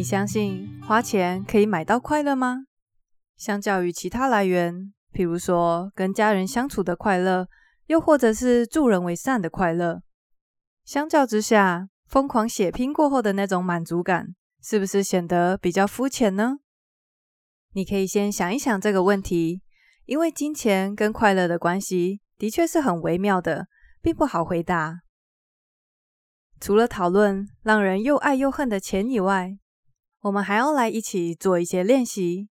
你相信花钱可以买到快乐吗？相较于其他来源，譬如说跟家人相处的快乐，又或者是助人为善的快乐，相较之下，疯狂血拼过后的那种满足感，是不是显得比较肤浅呢？你可以先想一想这个问题，因为金钱跟快乐的关系的确是很微妙的，并不好回答。除了讨论让人又爱又恨的钱以外，我们还要来一起做一些练习，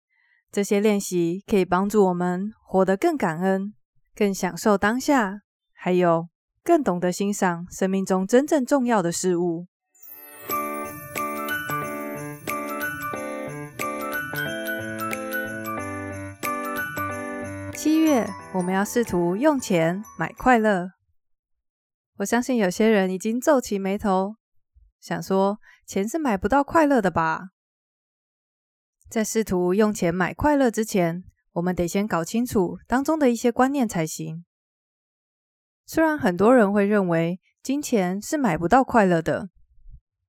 这些练习可以帮助我们活得更感恩、更享受当下，还有更懂得欣赏生命中真正重要的事物。七月，我们要试图用钱买快乐。我相信有些人已经皱起眉头，想说钱是买不到快乐的吧？在试图用钱买快乐之前，我们得先搞清楚当中的一些观念才行。虽然很多人会认为金钱是买不到快乐的，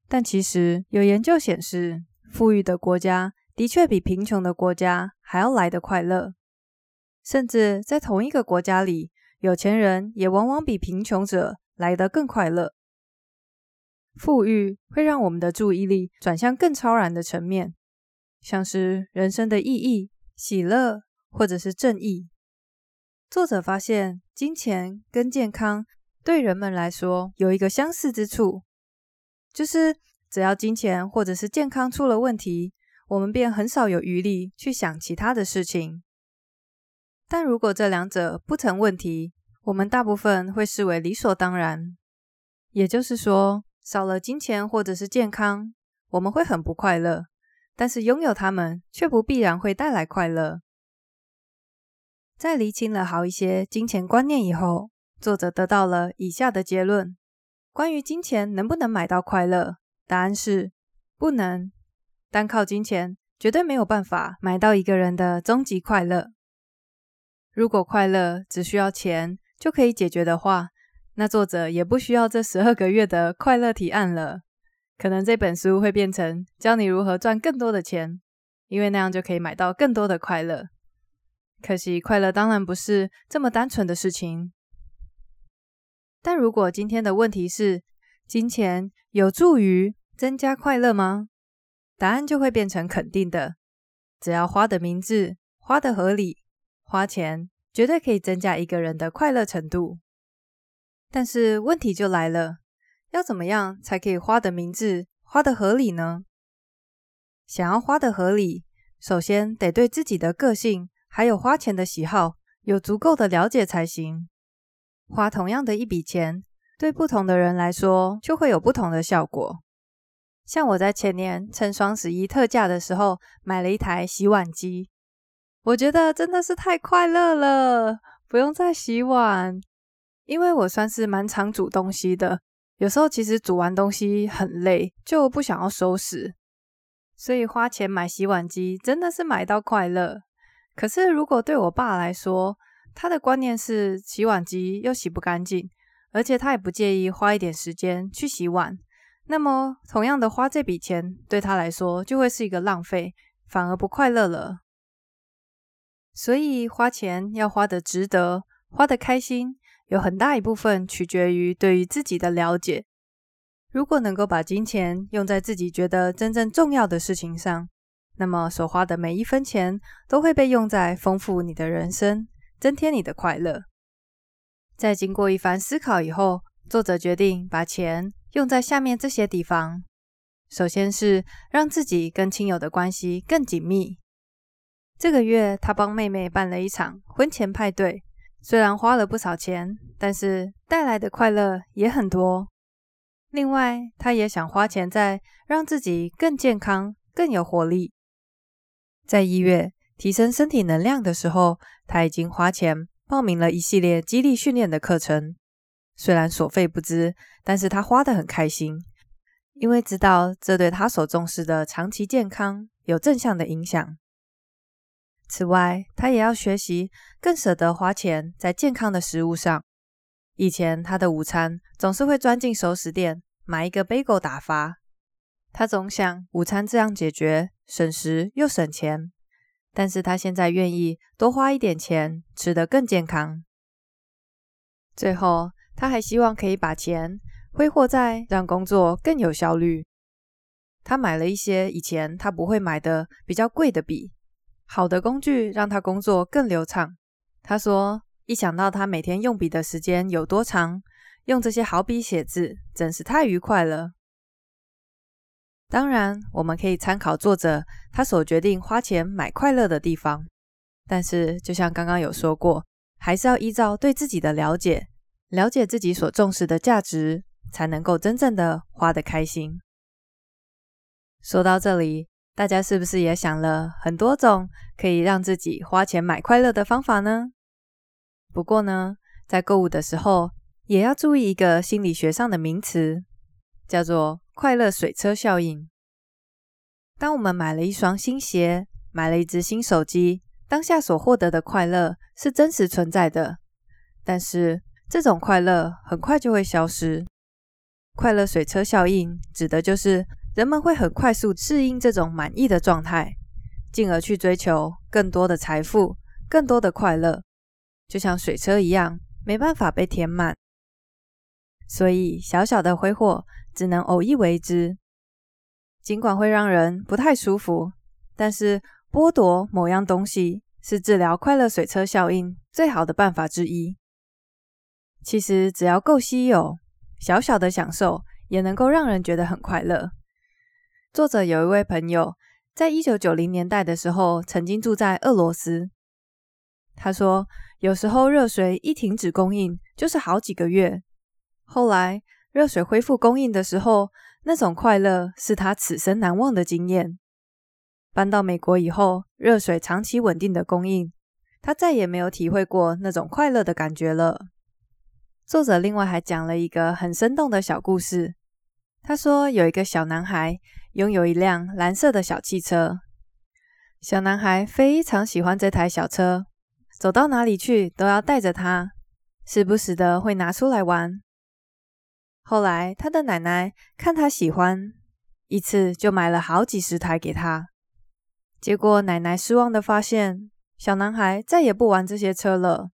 但其实有研究显示，富裕的国家的确比贫穷的国家还要来得快乐。甚至在同一个国家里，有钱人也往往比贫穷者来得更快乐。富裕会让我们的注意力转向更超然的层面。像是人生的意义、喜乐，或者是正义。作者发现，金钱跟健康对人们来说有一个相似之处，就是只要金钱或者是健康出了问题，我们便很少有余力去想其他的事情。但如果这两者不成问题，我们大部分会视为理所当然。也就是说，少了金钱或者是健康，我们会很不快乐。但是拥有它们却不必然会带来快乐。在厘清了好一些金钱观念以后，作者得到了以下的结论：关于金钱能不能买到快乐，答案是不能。单靠金钱绝对没有办法买到一个人的终极快乐。如果快乐只需要钱就可以解决的话，那作者也不需要这十二个月的快乐提案了。可能这本书会变成教你如何赚更多的钱，因为那样就可以买到更多的快乐。可惜快乐当然不是这么单纯的事情。但如果今天的问题是金钱有助于增加快乐吗？答案就会变成肯定的。只要花的明智、花的合理，花钱绝对可以增加一个人的快乐程度。但是问题就来了。要怎么样才可以花得明智、花得合理呢？想要花得合理，首先得对自己的个性还有花钱的喜好有足够的了解才行。花同样的一笔钱，对不同的人来说就会有不同的效果。像我在前年趁双十一特价的时候买了一台洗碗机，我觉得真的是太快乐了，不用再洗碗，因为我算是蛮常煮东西的。有时候其实煮完东西很累，就不想要收拾，所以花钱买洗碗机真的是买到快乐。可是如果对我爸来说，他的观念是洗碗机又洗不干净，而且他也不介意花一点时间去洗碗，那么同样的花这笔钱对他来说就会是一个浪费，反而不快乐了。所以花钱要花得值得，花得开心。有很大一部分取决于对于自己的了解。如果能够把金钱用在自己觉得真正重要的事情上，那么所花的每一分钱都会被用在丰富你的人生，增添你的快乐。在经过一番思考以后，作者决定把钱用在下面这些地方。首先是让自己跟亲友的关系更紧密。这个月，他帮妹妹办了一场婚前派对。虽然花了不少钱，但是带来的快乐也很多。另外，他也想花钱在让自己更健康、更有活力。在一月提升身体能量的时候，他已经花钱报名了一系列肌力训练的课程。虽然所费不知，但是他花得很开心，因为知道这对他所重视的长期健康有正向的影响。此外，他也要学习更舍得花钱在健康的食物上。以前他的午餐总是会钻进熟食店买一个贝果打发，他总想午餐这样解决，省时又省钱。但是他现在愿意多花一点钱，吃得更健康。最后，他还希望可以把钱挥霍在让工作更有效率。他买了一些以前他不会买的比较贵的笔，好的工具让他工作更流畅。他说，一想到他每天用笔的时间有多长，用这些好笔写字真是太愉快了。当然，我们可以参考作者他所决定花钱买快乐的地方，但是就像刚刚有说过，还是要依照对自己的了解，了解自己所重视的价值，才能够真正的花得开心。说到这里，大家是不是也想了很多种可以让自己花钱买快乐的方法呢？不过呢，在购物的时候也要注意一个心理学上的名词，叫做快乐水车效应。当我们买了一双新鞋，买了一只新手机，当下所获得的快乐是真实存在的，但是这种快乐很快就会消失。快乐水车效应指的就是人们会很快速适应这种满意的状态，进而去追求更多的财富、更多的快乐。就像水车一样，没办法被填满，所以小小的挥霍只能偶一为之。尽管会让人不太舒服，但是剥夺某样东西是治疗快乐水车效应最好的办法之一。其实只要够稀有，小小的享受也能够让人觉得很快乐。作者有一位朋友，在一九九零年代的时候，曾经住在俄罗斯。他说，有时候热水一停止供应，就是好几个月。后来热水恢复供应的时候，那种快乐是他此生难忘的经验。搬到美国以后，热水长期稳定的供应，他再也没有体会过那种快乐的感觉了。作者另外还讲了一个很生动的小故事。他说，有一个小男孩拥有一辆蓝色的小汽车，小男孩非常喜欢这台小车。走到哪里去都要带着它，时不时的会拿出来玩。后来他的奶奶看他喜欢，一次就买了好几十台给他。结果奶奶失望的发现，小男孩再也不玩这些车了。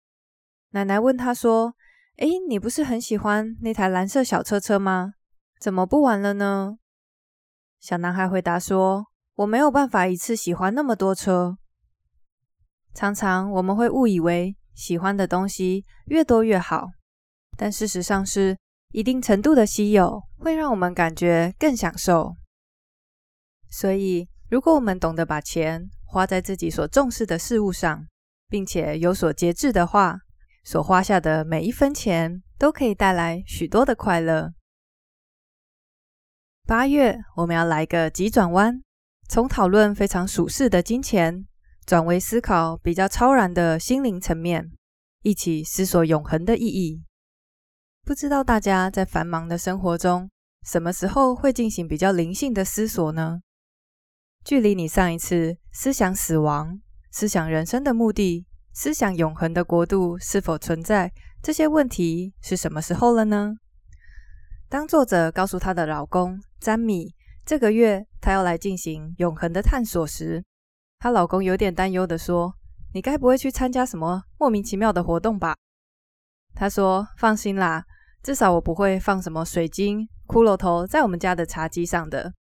奶奶问他说：“诶，你不是很喜欢那台蓝色小车车吗？怎么不玩了呢？”小男孩回答说：“我没有办法一次喜欢那么多车。”常常我们会误以为喜欢的东西越多越好，但事实上是一定程度的稀有会让我们感觉更享受。所以，如果我们懂得把钱花在自己所重视的事物上，并且有所节制的话，所花下的每一分钱都可以带来许多的快乐。八月，我们要来个急转弯，从讨论非常属世的金钱。转为思考比较超然的心灵层面，一起思索永恒的意义。不知道大家在繁忙的生活中，什么时候会进行比较灵性的思索呢？距离你上一次思想死亡、思想人生的目的、思想永恒的国度是否存在这些问题是什么时候了呢？当作者告诉她的老公詹米，这个月她要来进行永恒的探索时，她老公有点担忧的说：“你该不会去参加什么莫名其妙的活动吧？”她说：“放心啦，至少我不会放什么水晶、骷髅头在我们家的茶几上的。”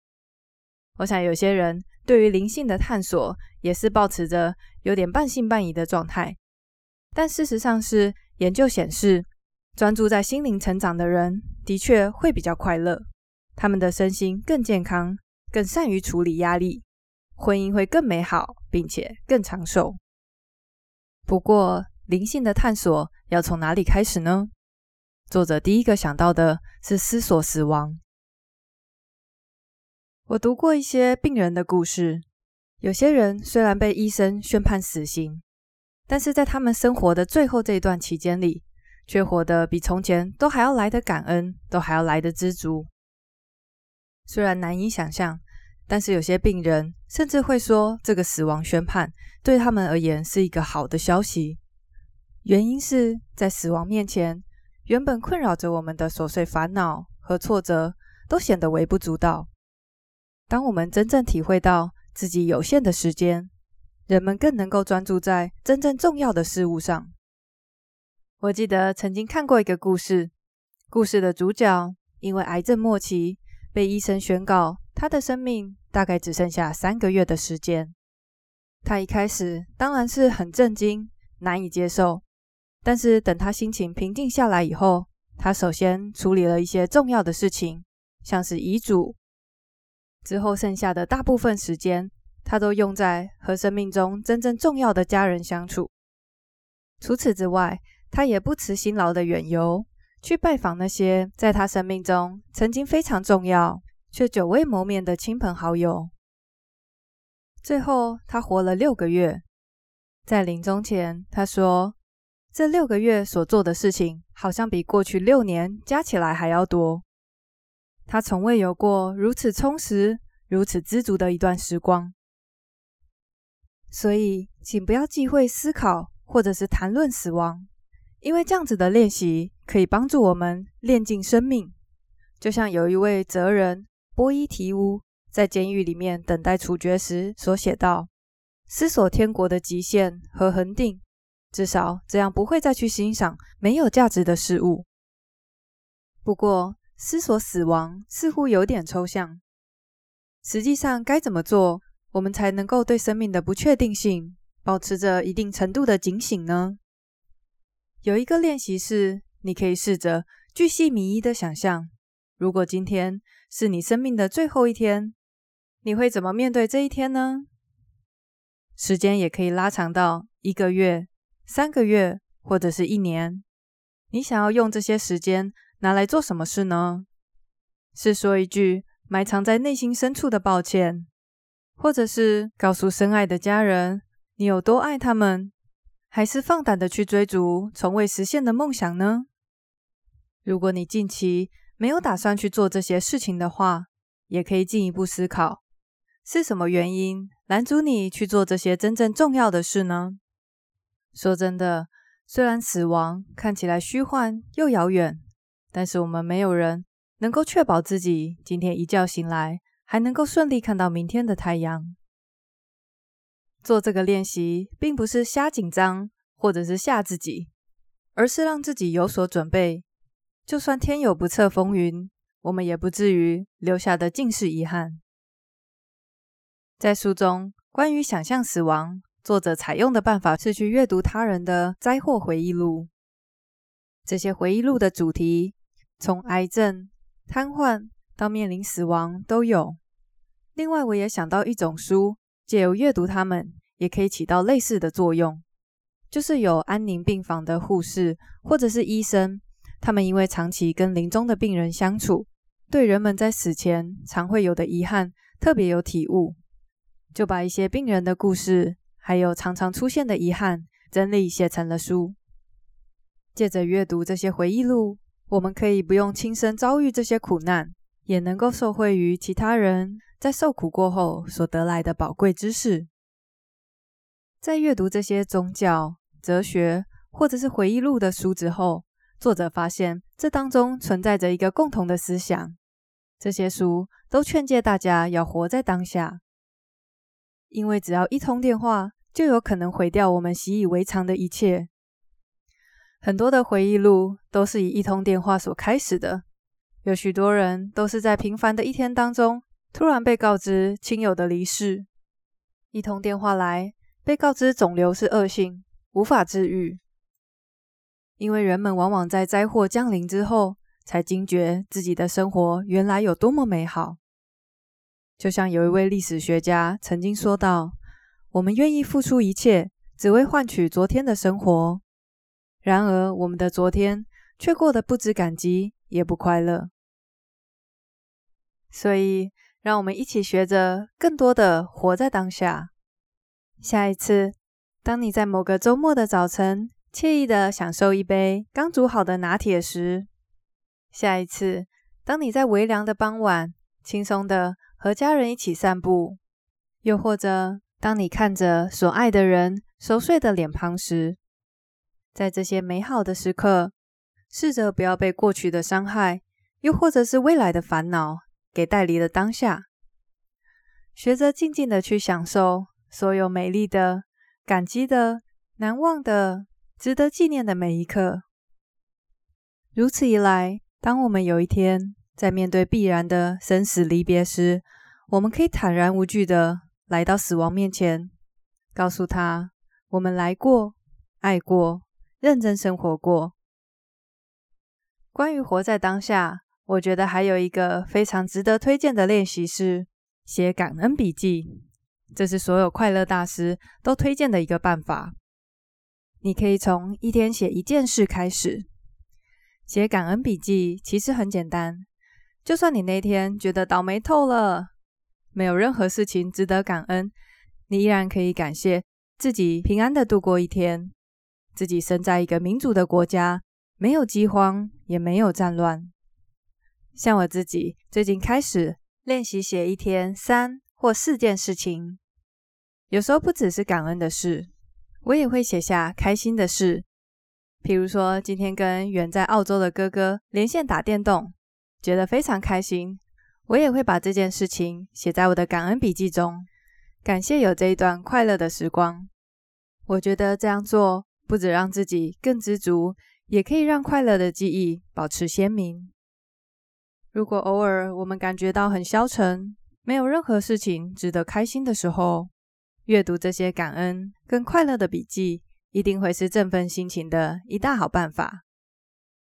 我想有些人对于灵性的探索也是抱持着有点半信半疑的状态，但事实上是研究显示，专注在心灵成长的人的确会比较快乐，他们的身心更健康，更善于处理压力。婚姻会更美好，并且更长寿。不过，灵性的探索要从哪里开始呢？作者第一个想到的是思索死亡。我读过一些病人的故事，有些人虽然被医生宣判死刑，但是在他们生活的最后这一段期间里，却活得比从前都还要来得感恩，都还要来得知足。虽然难以想象。但是有些病人甚至会说，这个死亡宣判对他们而言是一个好的消息。原因是在死亡面前，原本困扰着我们的琐碎烦恼和挫折都显得微不足道。当我们真正体会到自己有限的时间，人们更能够专注在真正重要的事物上。我记得曾经看过一个故事，故事的主角因为癌症末期，被医生宣告他的生命大概只剩下三个月的时间。他一开始当然是很震惊，难以接受。但是等他心情平静下来以后，他首先处理了一些重要的事情，像是遗嘱。之后剩下的大部分时间，他都用在和生命中真正重要的家人相处。除此之外，他也不辞辛劳的远游，去拜访那些在他生命中曾经非常重要却久未谋面的亲朋好友。最后，他活了六个月。在临终前，他说：“这六个月所做的事情，好像比过去六年加起来还要多。他从未有过如此充实、如此知足的一段时光。所以，请不要忌讳思考或者是谈论死亡，因为这样子的练习可以帮助我们练尽生命。就像有一位哲人波伊提乌。”在监狱里面等待处决时所写道：“思索天国的极限和恒定，至少这样不会再去欣赏没有价值的事物。”不过，思索死亡似乎有点抽象。实际上，该怎么做，我们才能够对生命的不确定性保持着一定程度的警醒呢？有一个练习是，你可以试着巨细靡遗的想象，如果今天是你生命的最后一天。你会怎么面对这一天呢？时间也可以拉长到一个月、三个月，或者是一年。你想要用这些时间拿来做什么事呢？是说一句埋藏在内心深处的抱歉，或者是告诉深爱的家人你有多爱他们，还是放胆的去追逐从未实现的梦想呢？如果你近期没有打算去做这些事情的话，也可以进一步思考。是什么原因拦阻你去做这些真正重要的事呢？说真的，虽然死亡看起来虚幻又遥远，但是我们没有人能够确保自己今天一觉醒来还能够顺利看到明天的太阳。做这个练习，并不是瞎紧张或者是吓自己，而是让自己有所准备。就算天有不测风云，我们也不至于留下的尽是遗憾。在书中，关于想象死亡，作者采用的办法是去阅读他人的灾祸回忆录。这些回忆录的主题，从癌症、瘫痪到面临死亡都有。另外，我也想到一种书，借由阅读它们，也可以起到类似的作用。就是有安宁病房的护士或者是医生，他们因为长期跟临终的病人相处，对人们在死前常会有的遗憾特别有体悟。就把一些病人的故事，还有常常出现的遗憾，整理写成了书。借着阅读这些回忆录，我们可以不用亲身遭遇这些苦难，也能够受惠于其他人在受苦过后所得来的宝贵知识。在阅读这些宗教、哲学或者是回忆录的书之后，作者发现这当中存在着一个共同的思想：这些书都劝诫大家要活在当下。因为只要一通电话，就有可能毁掉我们习以为常的一切。很多的回忆录都是以一通电话所开始的，有许多人都是在平凡的一天当中，突然被告知亲友的离世。一通电话来，被告知肿瘤是恶性，无法治愈。因为人们往往在灾祸降临之后，才惊觉自己的生活原来有多么美好。就像有一位历史学家曾经说道：“我们愿意付出一切，只为换取昨天的生活。然而，我们的昨天却过得不知感激，也不快乐。所以，让我们一起学着更多的活在当下。下一次，当你在某个周末的早晨，惬意的享受一杯刚煮好的拿铁时；下一次，当你在微凉的傍晚，轻松的。”和家人一起散步，又或者当你看着所爱的人熟睡的脸庞时，在这些美好的时刻，试着不要被过去的伤害，又或者是未来的烦恼给带离了当下，学着静静的去享受所有美丽的、感激的、难忘的、值得纪念的每一刻。如此一来，当我们有一天在面对必然的生死离别时，我们可以坦然无惧的来到死亡面前，告诉他：我们来过，爱过，认真生活过。关于活在当下，我觉得还有一个非常值得推荐的练习是写感恩笔记。这是所有快乐大师都推荐的一个办法。你可以从一天写一件事开始。写感恩笔记其实很简单，就算你那天觉得倒霉透了，没有任何事情值得感恩，你依然可以感谢自己平安的度过一天，自己生在一个民主的国家，没有饥荒，也没有战乱。像我自己最近开始练习写一天三或四件事情，有时候不只是感恩的事，我也会写下开心的事，譬如说今天跟远在澳洲的哥哥连线打电动，觉得非常开心。我也会把这件事情写在我的感恩笔记中，感谢有这一段快乐的时光。我觉得这样做不只让自己更知足，也可以让快乐的记忆保持鲜明。如果偶尔我们感觉到很消沉，没有任何事情值得开心的时候，阅读这些感恩跟快乐的笔记，一定会是振奋心情的一大好办法。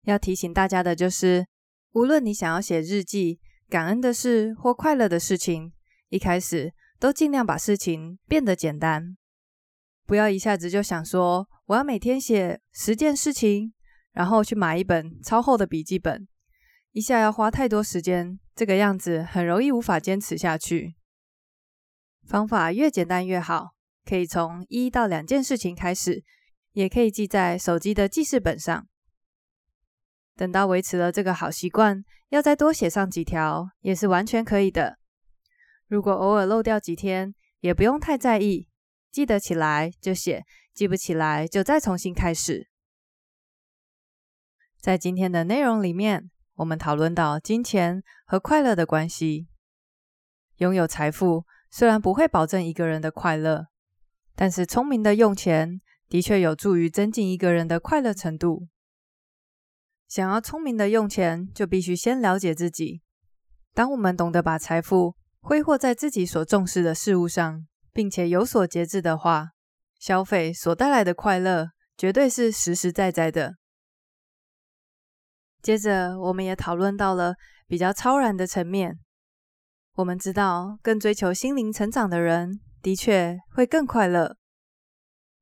要提醒大家的就是，无论你想要写日记，感恩的事或快乐的事情，一开始都尽量把事情变得简单，不要一下子就想说我要每天写十件事情，然后去买一本超厚的笔记本，一下要花太多时间，这个样子很容易无法坚持下去。方法越简单越好，可以从一到两件事情开始，也可以记在手机的记事本上。等到维持了这个好习惯，要再多写上几条也是完全可以的。如果偶尔漏掉几天，也不用太在意，记得起来就写，记不起来就再重新开始。在今天的内容里面，我们讨论到金钱和快乐的关系。拥有财富虽然不会保证一个人的快乐，但是聪明的用钱的确有助于增进一个人的快乐程度。想要聪明的用钱，就必须先了解自己。当我们懂得把财富挥霍在自己所重视的事物上，并且有所节制的话，消费所带来的快乐绝对是实实在在的。接着，我们也讨论到了比较超然的层面。我们知道，更追求心灵成长的人，的确会更快乐。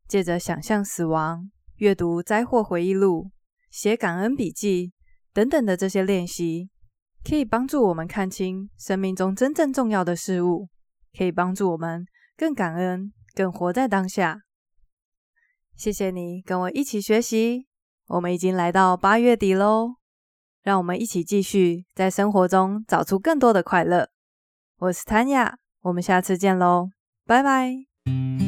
借着想象死亡，阅读灾祸回忆录。写感恩笔记等等的这些练习，可以帮助我们看清生命中真正重要的事物，可以帮助我们更感恩、更活在当下。谢谢你跟我一起学习，我们已经来到八月底喽，让我们一起继续在生活中找出更多的快乐。我是 Tanya，我们下次见喽，拜拜。